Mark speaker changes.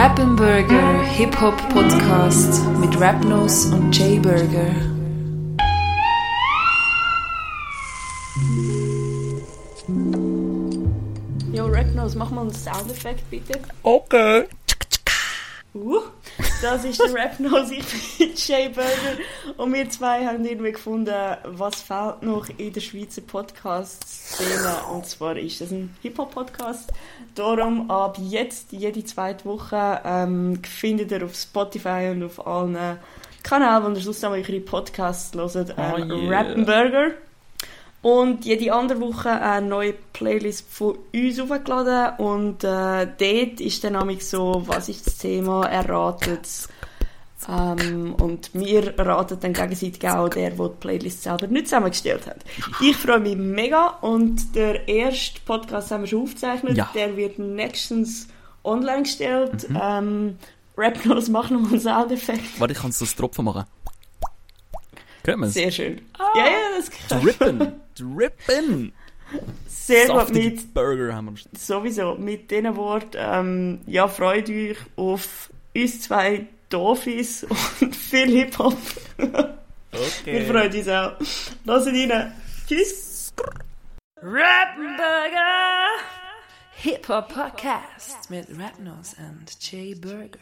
Speaker 1: Rappenburger Hip-Hop Podcast mit Rapnos und Jay Burger.
Speaker 2: Jo, Rapnos, mach mal einen Soundeffekt bitte.
Speaker 3: Okay.
Speaker 2: Uh, das ist der Rapnos, ich bin Jay Burger und wir zwei haben irgendwie gefunden, was fehlt noch in der Schweizer Podcast-Szene und zwar ist das ein Hip-Hop-Podcast. Darum ab jetzt, jede zweite Woche, ähm, findet ihr auf Spotify und auf allen Kanälen, wo ihr sonst auch eure Podcasts hört, ähm,
Speaker 3: Oh yeah.
Speaker 2: Rappenburger. Und jede andere Woche eine neue Playlist von uns aufgeladen. Und äh, dort ist dann nämlich so, was ist das Thema, erratet ähm, Und wir raten dann gegenseitig auch der, der die Playlist selber nicht zusammengestellt hat. Ich freue mich mega und der erste Podcast haben wir schon aufgezeichnet.
Speaker 3: Ja.
Speaker 2: Der wird nächstens online gestellt. Ähm, Rapnos, mach nochmal einen Soundeffekt.
Speaker 3: Warte, ich kann so einen Tropfen machen. Man es?
Speaker 2: Sehr schön. Ja, ja, das kann
Speaker 3: Drippen. Drippen.
Speaker 2: Sehr gut mit.
Speaker 3: Burger haben wir.
Speaker 2: Sowieso, mit diesen Worten, ähm, ja, freut euch auf uns zwei Dofis und viel Hip-Hop. Wir freuen uns auch. Lasst rein. Tschüss.
Speaker 1: Rappenburger Hip-Hop Podcast mit Rapnos und Jay Burger.